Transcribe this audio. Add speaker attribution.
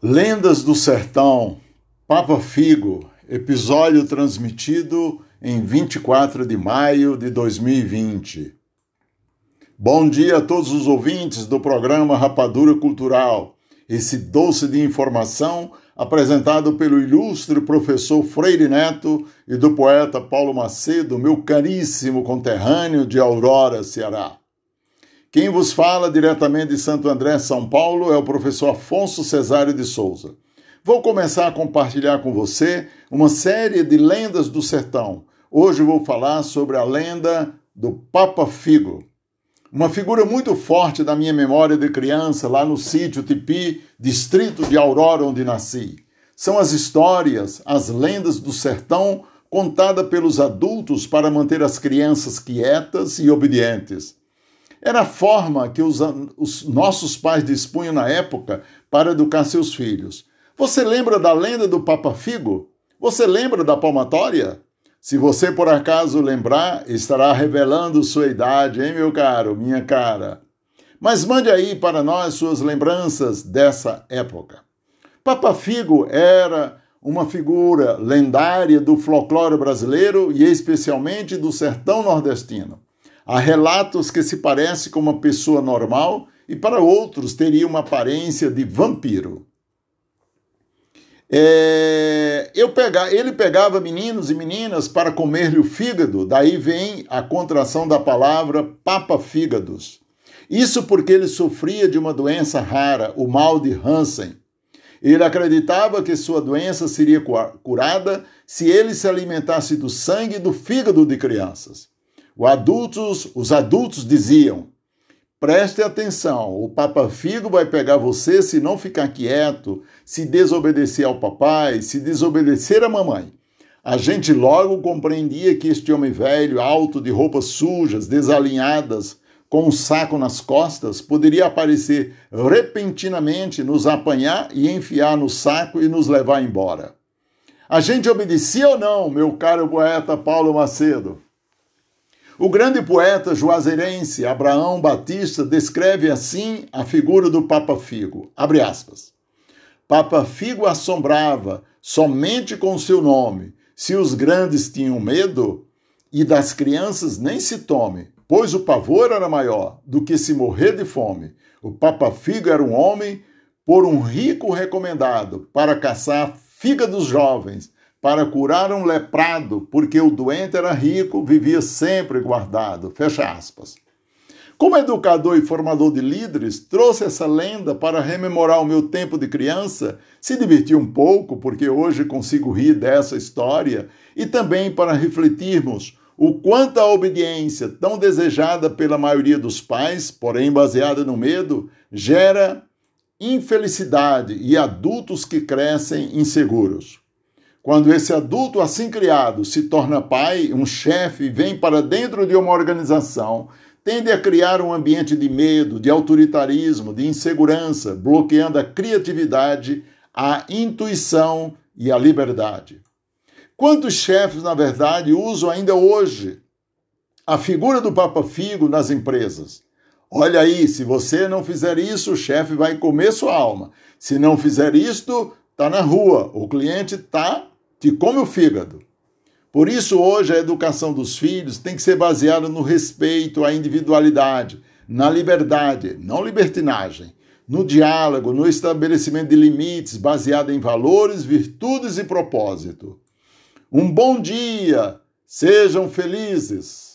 Speaker 1: Lendas do Sertão, Papa Figo, episódio transmitido em 24 de maio de 2020. Bom dia a todos os ouvintes do programa Rapadura Cultural, esse doce de informação apresentado pelo ilustre professor Freire Neto e do poeta Paulo Macedo, meu caríssimo conterrâneo de Aurora, Ceará. Quem vos fala diretamente de Santo André, São Paulo, é o professor Afonso Cesário de Souza. Vou começar a compartilhar com você uma série de lendas do sertão. Hoje vou falar sobre a lenda do Papa Figo. Uma figura muito forte da minha memória de criança, lá no sítio Tipi, distrito de Aurora, onde nasci. São as histórias, as lendas do sertão contada pelos adultos para manter as crianças quietas e obedientes. Era a forma que os, os nossos pais dispunham na época para educar seus filhos. Você lembra da lenda do Papa Figo? Você lembra da palmatória? Se você por acaso lembrar, estará revelando sua idade, hein, meu caro, minha cara? Mas mande aí para nós suas lembranças dessa época. Papa Figo era uma figura lendária do folclore brasileiro e especialmente do sertão nordestino. Há relatos que se parece com uma pessoa normal e para outros teria uma aparência de vampiro. É, eu pega, ele pegava meninos e meninas para comer-lhe o fígado, daí vem a contração da palavra papa-fígados. Isso porque ele sofria de uma doença rara, o mal de Hansen. Ele acreditava que sua doença seria curada se ele se alimentasse do sangue e do fígado de crianças. Adultos, os adultos diziam: preste atenção, o Papa Figo vai pegar você se não ficar quieto, se desobedecer ao papai, se desobedecer à mamãe. A gente logo compreendia que este homem velho, alto, de roupas sujas, desalinhadas, com um saco nas costas, poderia aparecer repentinamente, nos apanhar e enfiar no saco e nos levar embora. A gente obedecia ou não, meu caro poeta Paulo Macedo? O grande poeta juazeirense Abraão Batista descreve assim a figura do Papa Figo. Abre aspas. Papa Figo assombrava somente com seu nome. Se os grandes tinham medo, e das crianças nem se tome, pois o pavor era maior do que se morrer de fome. O Papa Figo era um homem por um rico recomendado para caçar fígados jovens para curar um leprado, porque o doente era rico, vivia sempre guardado. Fecha aspas. Como educador e formador de líderes, trouxe essa lenda para rememorar o meu tempo de criança, se divertir um pouco, porque hoje consigo rir dessa história, e também para refletirmos o quanto a obediência, tão desejada pela maioria dos pais, porém baseada no medo, gera infelicidade e adultos que crescem inseguros. Quando esse adulto assim criado se torna pai, um chefe, vem para dentro de uma organização, tende a criar um ambiente de medo, de autoritarismo, de insegurança, bloqueando a criatividade, a intuição e a liberdade. Quantos chefes, na verdade, usam ainda hoje a figura do Papa Figo nas empresas? Olha aí, se você não fizer isso, o chefe vai comer sua alma. Se não fizer isto, está na rua, o cliente está te come o fígado. Por isso, hoje, a educação dos filhos tem que ser baseada no respeito à individualidade, na liberdade, não libertinagem, no diálogo, no estabelecimento de limites baseado em valores, virtudes e propósito. Um bom dia! Sejam felizes!